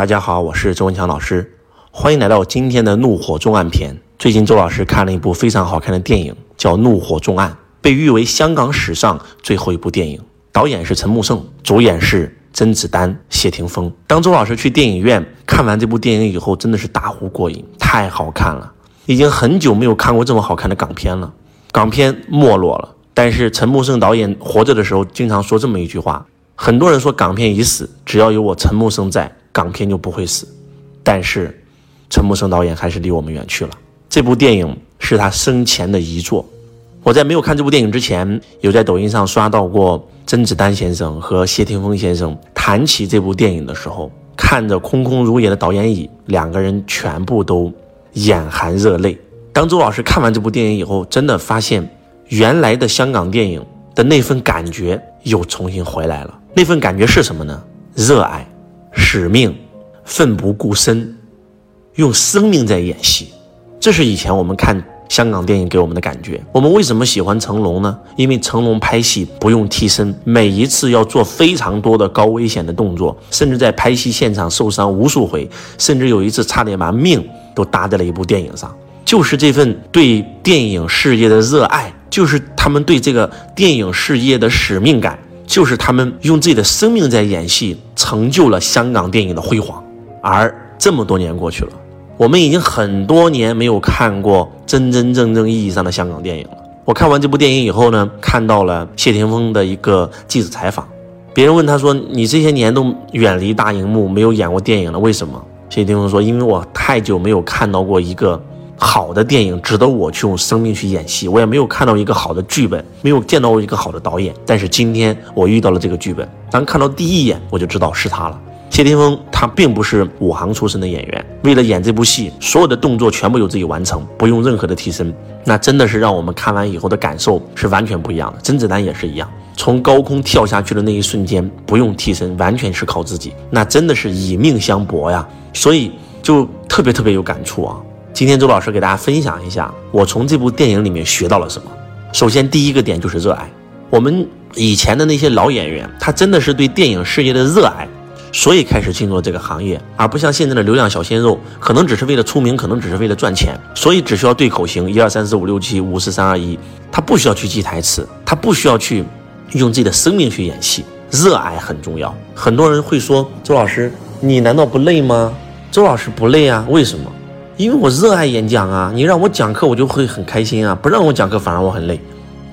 大家好，我是周文强老师，欢迎来到今天的《怒火重案篇》。最近周老师看了一部非常好看的电影，叫《怒火重案》，被誉为香港史上最后一部电影。导演是陈木胜，主演是甄子丹、谢霆锋。当周老师去电影院看完这部电影以后，真的是大呼过瘾，太好看了！已经很久没有看过这么好看的港片了。港片没落了，但是陈木胜导演活着的时候经常说这么一句话：很多人说港片已死，只要有我陈木胜在。港片就不会死，但是陈木胜导演还是离我们远去了。这部电影是他生前的遗作。我在没有看这部电影之前，有在抖音上刷到过甄子丹先生和谢霆锋先生谈起这部电影的时候，看着空空如也的导演椅，两个人全部都眼含热泪。当周老师看完这部电影以后，真的发现原来的香港电影的那份感觉又重新回来了。那份感觉是什么呢？热爱。使命，奋不顾身，用生命在演戏，这是以前我们看香港电影给我们的感觉。我们为什么喜欢成龙呢？因为成龙拍戏不用替身，每一次要做非常多的高危险的动作，甚至在拍戏现场受伤无数回，甚至有一次差点把命都搭在了一部电影上。就是这份对电影事业的热爱，就是他们对这个电影事业的使命感。就是他们用自己的生命在演戏，成就了香港电影的辉煌。而这么多年过去了，我们已经很多年没有看过真真正正意义上的香港电影了。我看完这部电影以后呢，看到了谢霆锋的一个记者采访，别人问他说：“你这些年都远离大荧幕，没有演过电影了，为什么？”谢霆锋说：“因为我太久没有看到过一个。”好的电影值得我去用生命去演戏，我也没有看到一个好的剧本，没有见到过一个好的导演。但是今天我遇到了这个剧本，当看到第一眼我就知道是他了。谢霆锋他并不是武行出身的演员，为了演这部戏，所有的动作全部由自己完成，不用任何的替身，那真的是让我们看完以后的感受是完全不一样的。甄子丹也是一样，从高空跳下去的那一瞬间不用替身，完全是靠自己，那真的是以命相搏呀，所以就特别特别有感触啊。今天周老师给大家分享一下，我从这部电影里面学到了什么。首先，第一个点就是热爱。我们以前的那些老演员，他真的是对电影事业的热爱，所以开始进入这个行业，而不像现在的流量小鲜肉，可能只是为了出名，可能只是为了赚钱，所以只需要对口型一二三四五六七五四三二一，他不需要去记台词，他不需要去用自己的生命去演戏。热爱很重要。很多人会说，周老师，你难道不累吗？周老师不累啊，为什么？因为我热爱演讲啊，你让我讲课我就会很开心啊，不让我讲课反而我很累。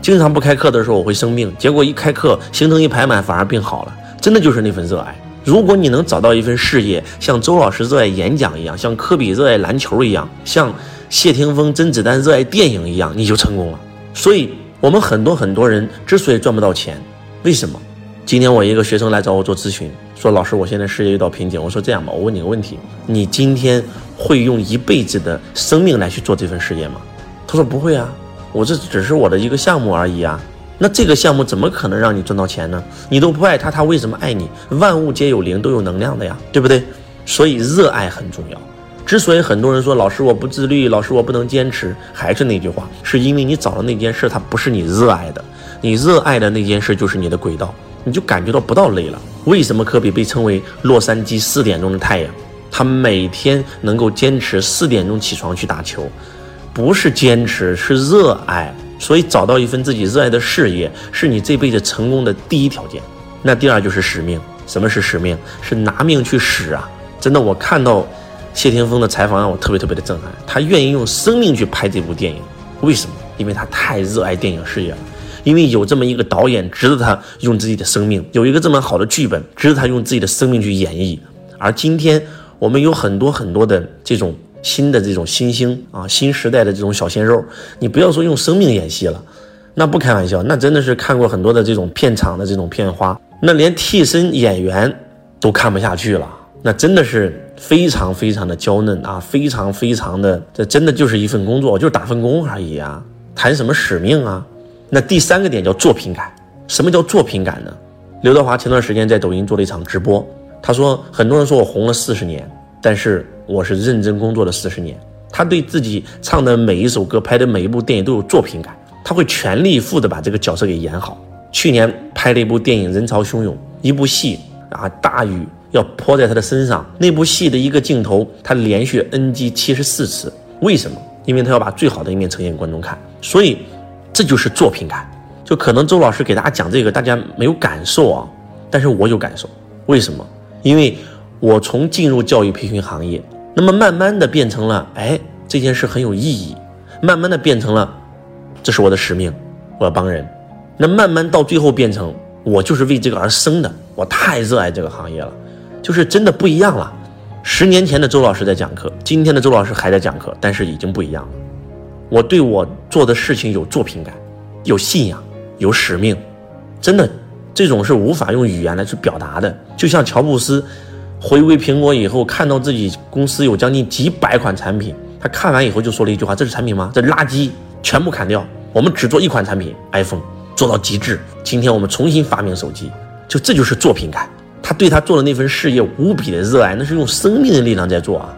经常不开课的时候我会生病，结果一开课行程一排满反而病好了，真的就是那份热爱。如果你能找到一份事业，像周老师热爱演讲一样，像科比热爱篮球一样，像谢霆锋、甄子丹热爱电影一样，你就成功了。所以，我们很多很多人之所以赚不到钱，为什么？今天我一个学生来找我做咨询，说老师，我现在事业遇到瓶颈。我说这样吧，我问你个问题，你今天会用一辈子的生命来去做这份事业吗？他说不会啊，我这只是我的一个项目而已啊。那这个项目怎么可能让你赚到钱呢？你都不爱他，他为什么爱你？万物皆有灵，都有能量的呀，对不对？所以热爱很重要。之所以很多人说老师我不自律，老师我不能坚持，还是那句话，是因为你找的那件事它不是你热爱的，你热爱的那件事就是你的轨道。你就感觉到不到累了。为什么科比被称为洛杉矶四点钟的太阳？他每天能够坚持四点钟起床去打球，不是坚持，是热爱。所以找到一份自己热爱的事业，是你这辈子成功的第一条件。那第二就是使命。什么是使命？是拿命去使啊！真的，我看到谢霆锋的采访让我特别特别的震撼。他愿意用生命去拍这部电影，为什么？因为他太热爱电影事业了。因为有这么一个导演值得他用自己的生命，有一个这么好的剧本值得他用自己的生命去演绎。而今天我们有很多很多的这种新的这种新星啊，新时代的这种小鲜肉，你不要说用生命演戏了，那不开玩笑，那真的是看过很多的这种片场的这种片花，那连替身演员都看不下去了，那真的是非常非常的娇嫩啊，非常非常的，这真的就是一份工作，就是打份工而已啊，谈什么使命啊？那第三个点叫作品感，什么叫作品感呢？刘德华前段时间在抖音做了一场直播，他说很多人说我红了四十年，但是我是认真工作了四十年。他对自己唱的每一首歌、拍的每一部电影都有作品感，他会全力以赴的把这个角色给演好。去年拍了一部电影《人潮汹涌》，一部戏啊，大雨要泼在他的身上。那部戏的一个镜头，他连续 NG 七十四次，为什么？因为他要把最好的一面呈现给观众看。所以，这就是作品感。就可能周老师给大家讲这个，大家没有感受啊，但是我有感受。为什么？因为我从进入教育培训行业，那么慢慢的变成了，哎，这件事很有意义，慢慢的变成了，这是我的使命，我要帮人。那慢慢到最后变成，我就是为这个而生的，我太热爱这个行业了，就是真的不一样了。十年前的周老师在讲课，今天的周老师还在讲课，但是已经不一样了。我对我做的事情有作品感，有信仰。有使命，真的，这种是无法用语言来去表达的。就像乔布斯回归苹果以后，看到自己公司有将近几百款产品，他看完以后就说了一句话：“这是产品吗？这垃圾，全部砍掉，我们只做一款产品，iPhone，做到极致。今天我们重新发明手机，就这就是作品感。他对他做的那份事业无比的热爱，那是用生命的力量在做啊。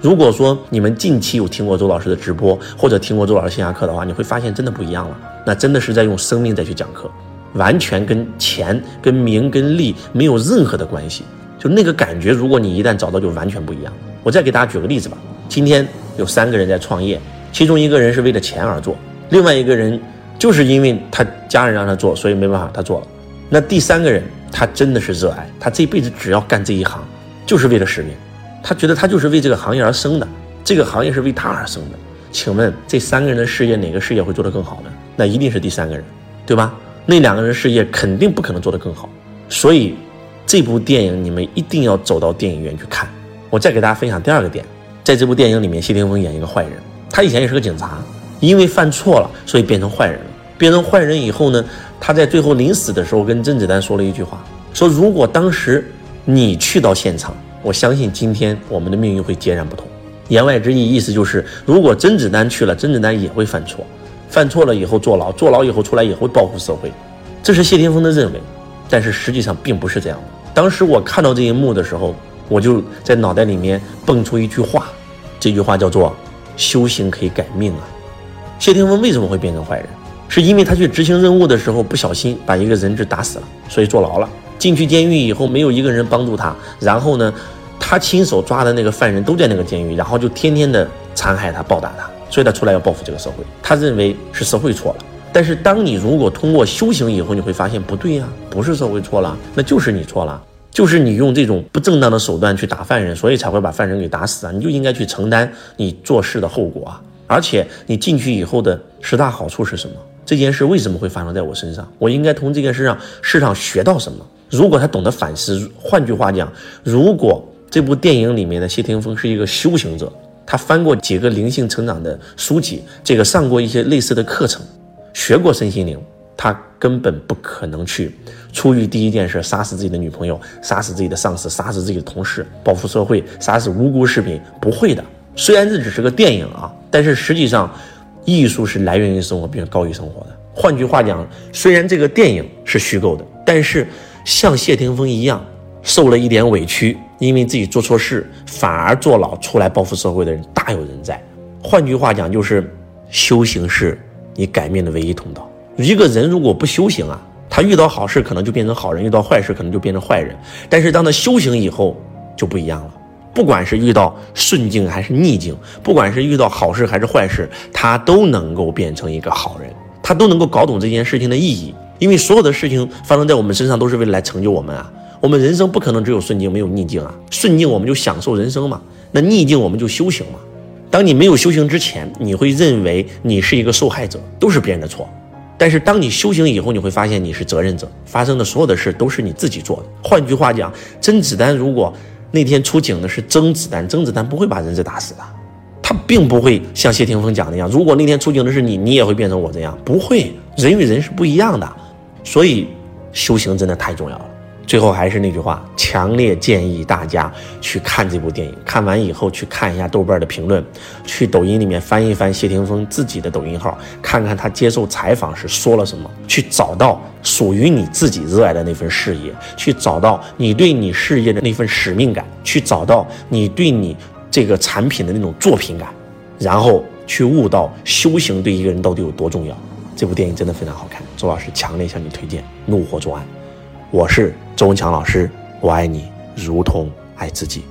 如果说你们近期有听过周老师的直播，或者听过周老师线下课的话，你会发现真的不一样了。那真的是在用生命再去讲课，完全跟钱、跟名、跟利没有任何的关系。就那个感觉，如果你一旦找到，就完全不一样。我再给大家举个例子吧。今天有三个人在创业，其中一个人是为了钱而做，另外一个人就是因为他家人让他做，所以没办法他做了。那第三个人，他真的是热爱，他这辈子只要干这一行，就是为了使命。他觉得他就是为这个行业而生的，这个行业是为他而生的。请问这三个人的事业，哪个事业会做得更好呢？那一定是第三个人，对吧？那两个人事业肯定不可能做得更好。所以这部电影你们一定要走到电影院去看。我再给大家分享第二个点，在这部电影里面，谢霆锋演一个坏人，他以前也是个警察，因为犯错了，所以变成坏人了。变成坏人以后呢，他在最后临死的时候跟甄子丹说了一句话，说如果当时你去到现场。我相信今天我们的命运会截然不同。言外之意，意思就是，如果甄子丹去了，甄子丹也会犯错，犯错了以后坐牢，坐牢以后出来也会报复社会。这是谢霆锋的认为，但是实际上并不是这样的。当时我看到这一幕的时候，我就在脑袋里面蹦出一句话，这句话叫做“修行可以改命啊”。谢霆锋为什么会变成坏人？是因为他去执行任务的时候不小心把一个人质打死了，所以坐牢了。进去监狱以后，没有一个人帮助他。然后呢，他亲手抓的那个犯人都在那个监狱，然后就天天的残害他、暴打他，所以他出来要报复这个社会。他认为是社会错了。但是当你如果通过修行以后，你会发现不对呀，不是社会错了，那就是你错了，就是你用这种不正当的手段去打犯人，所以才会把犯人给打死啊！你就应该去承担你做事的后果啊！而且你进去以后的十大好处是什么？这件事为什么会发生在我身上？我应该从这件事上事上学到什么？如果他懂得反思，换句话讲，如果这部电影里面的谢霆锋是一个修行者，他翻过几个灵性成长的书籍，这个上过一些类似的课程，学过身心灵，他根本不可能去出于第一件事杀死自己的女朋友，杀死自己的上司，杀死自己的同事，报复社会，杀死无辜市民，不会的。虽然这只是个电影啊，但是实际上，艺术是来源于生活，并高于生活的。换句话讲，虽然这个电影是虚构的，但是。像谢霆锋一样受了一点委屈，因为自己做错事反而坐牢出来报复社会的人大有人在。换句话讲，就是修行是你改命的唯一通道。一个人如果不修行啊，他遇到好事可能就变成好人，遇到坏事可能就变成坏人。但是当他修行以后就不一样了，不管是遇到顺境还是逆境，不管是遇到好事还是坏事，他都能够变成一个好人，他都能够搞懂这件事情的意义。因为所有的事情发生在我们身上，都是为了来成就我们啊！我们人生不可能只有顺境没有逆境啊！顺境我们就享受人生嘛，那逆境我们就修行嘛。当你没有修行之前，你会认为你是一个受害者，都是别人的错。但是当你修行以后，你会发现你是责任者，发生的所有的事都是你自己做的。换句话讲，甄子丹如果那天出警的是甄子丹，甄子丹不会把人质打死的，他并不会像谢霆锋讲的一样，如果那天出警的是你，你也会变成我这样，不会，人与人是不一样的。所以，修行真的太重要了。最后还是那句话，强烈建议大家去看这部电影。看完以后去看一下豆瓣的评论，去抖音里面翻一翻谢霆锋自己的抖音号，看看他接受采访时说了什么，去找到属于你自己热爱的那份事业，去找到你对你事业的那份使命感，去找到你对你这个产品的那种作品感，然后去悟到修行对一个人到底有多重要。这部电影真的非常好看，周老师强烈向你推荐《怒火重案》。我是周文强老师，我爱你如同爱自己。